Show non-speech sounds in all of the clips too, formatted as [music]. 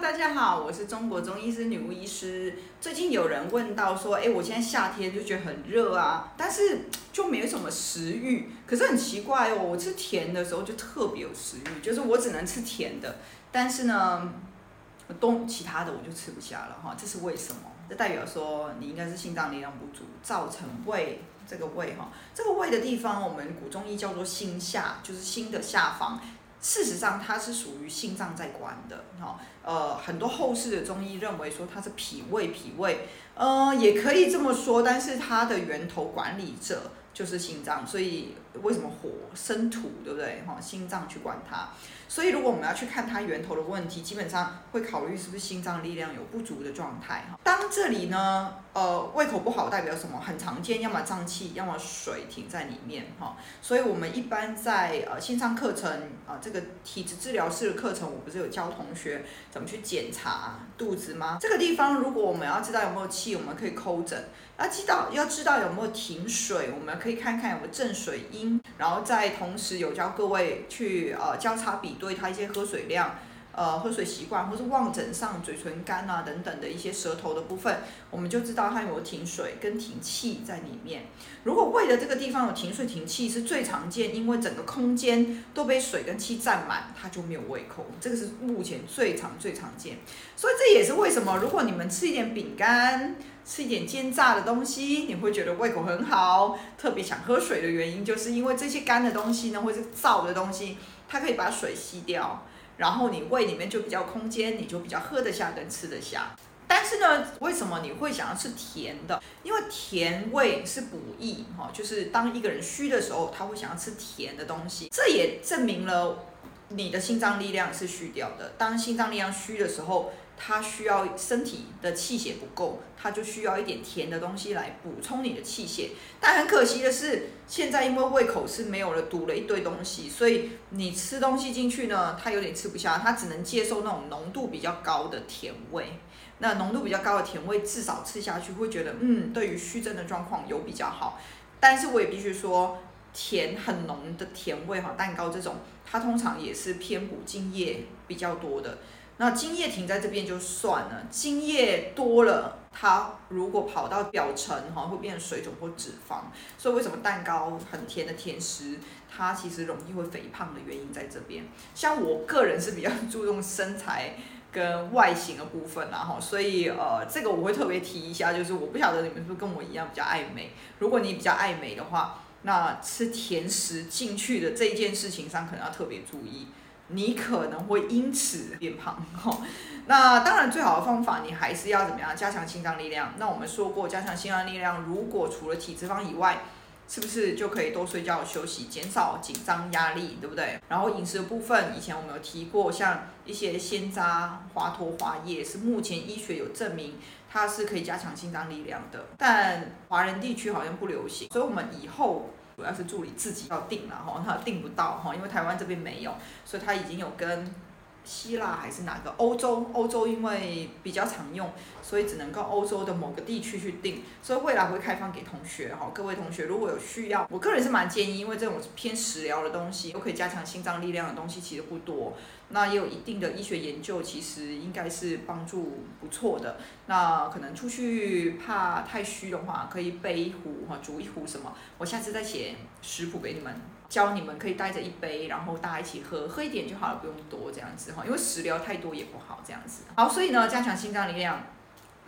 大家好，我是中国中医师女巫医师。最近有人问到说，哎，我现在夏天就觉得很热啊，但是就没有什么食欲。可是很奇怪哦，我吃甜的时候就特别有食欲，就是我只能吃甜的，但是呢，东其他的我就吃不下了哈。这是为什么？这代表说你应该是心脏力量不足，造成胃这个胃哈，这个胃的地方我们古中医叫做心下，就是心的下方。事实上，它是属于心脏在管的，哈，呃，很多后世的中医认为说它是脾胃，脾胃，呃，也可以这么说，但是它的源头管理者就是心脏，所以为什么火生土，对不对？哈，心脏去管它。所以，如果我们要去看它源头的问题，基本上会考虑是不是心脏力量有不足的状态。哈当这里呢，呃，胃口不好代表什么？很常见，要么胀气，要么水停在里面，哈。所以我们一般在呃线上课程啊、呃，这个体质治疗师的课程，我不是有教同学怎么去检查肚子吗？这个地方如果我们要知道有没有气，我们可以抠诊。要知道要知道有没有停水，我们可以看看有没有正水音，然后再同时有教各位去呃交叉比对它一些喝水量。呃，喝水习惯，或是望诊上嘴唇干啊等等的一些舌头的部分，我们就知道它有停水跟停气在里面。如果胃的这个地方有停水停气，是最常见，因为整个空间都被水跟气占满，它就没有胃口。这个是目前最常最常见。所以这也是为什么，如果你们吃一点饼干，吃一点煎炸的东西，你会觉得胃口很好，特别想喝水的原因，就是因为这些干的东西呢，或是燥的东西，它可以把水吸掉。然后你胃里面就比较空间，你就比较喝得下跟吃得下。但是呢，为什么你会想要吃甜的？因为甜味是补益哈，就是当一个人虚的时候，他会想要吃甜的东西。这也证明了你的心脏力量是虚掉的。当心脏力量虚的时候，它需要身体的气血不够，它就需要一点甜的东西来补充你的气血。但很可惜的是，现在因为胃口是没有了，堵了一堆东西，所以你吃东西进去呢，它有点吃不下，它只能接受那种浓度比较高的甜味。那浓度比较高的甜味，至少吃下去会觉得，嗯，对于虚症的状况有比较好。但是我也必须说，甜很浓的甜味哈，蛋糕这种，它通常也是偏补精液比较多的。那精液停在这边就算了，精液多了，它如果跑到表层哈，会变成水肿或脂肪。所以为什么蛋糕很甜的甜食，它其实容易会肥胖的原因在这边。像我个人是比较 [laughs] 注重身材跟外形的部分啦哈，所以呃，这个我会特别提一下，就是我不晓得你们是不是跟我一样比较爱美。如果你比较爱美的话，那吃甜食进去的这件事情上，可能要特别注意。你可能会因此变胖，那当然最好的方法，你还是要怎么样加强心脏力量？那我们说过，加强心脏力量，如果除了体脂肪以外，是不是就可以多睡觉休息，减少紧张压力，对不对？然后饮食的部分，以前我们有提过，像一些鲜榨、花托、花叶，是目前医学有证明它是可以加强心脏力量的，但华人地区好像不流行，所以我们以后。主要是助理自己要订了哈，他订不到哈，因为台湾这边没有，所以他已经有跟希腊还是哪个欧洲，欧洲因为比较常用，所以只能够欧洲的某个地区去订，所以未来会开放给同学哈，各位同学如果有需要，我个人是蛮建议，因为这种偏食疗的东西，都可以加强心脏力量的东西其实不多。那也有一定的医学研究，其实应该是帮助不错的。那可能出去怕太虚的话，可以备一壶哈，煮一壶什么？我下次再写食谱给你们，教你们可以带着一杯，然后大家一起喝，喝一点就好了，不用多这样子哈，因为食疗太多也不好这样子。好，所以呢，加强心脏力量。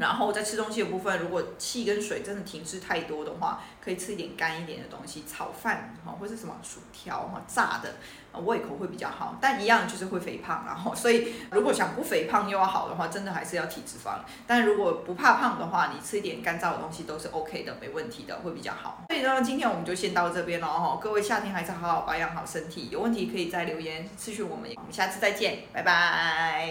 然后在吃东西的部分，如果气跟水真的停滞太多的话，可以吃一点干一点的东西，炒饭哈，或是什么薯条哈，炸的，胃口会比较好。但一样就是会肥胖，然后所以如果想不肥胖又要好的话，真的还是要体脂肪。但如果不怕胖的话，你吃一点干燥的东西都是 OK 的，没问题的，会比较好。所以呢，今天我们就先到这边了哈。各位夏天还是好好保养好身体，有问题可以再留言咨询我们。我们下次再见，拜拜。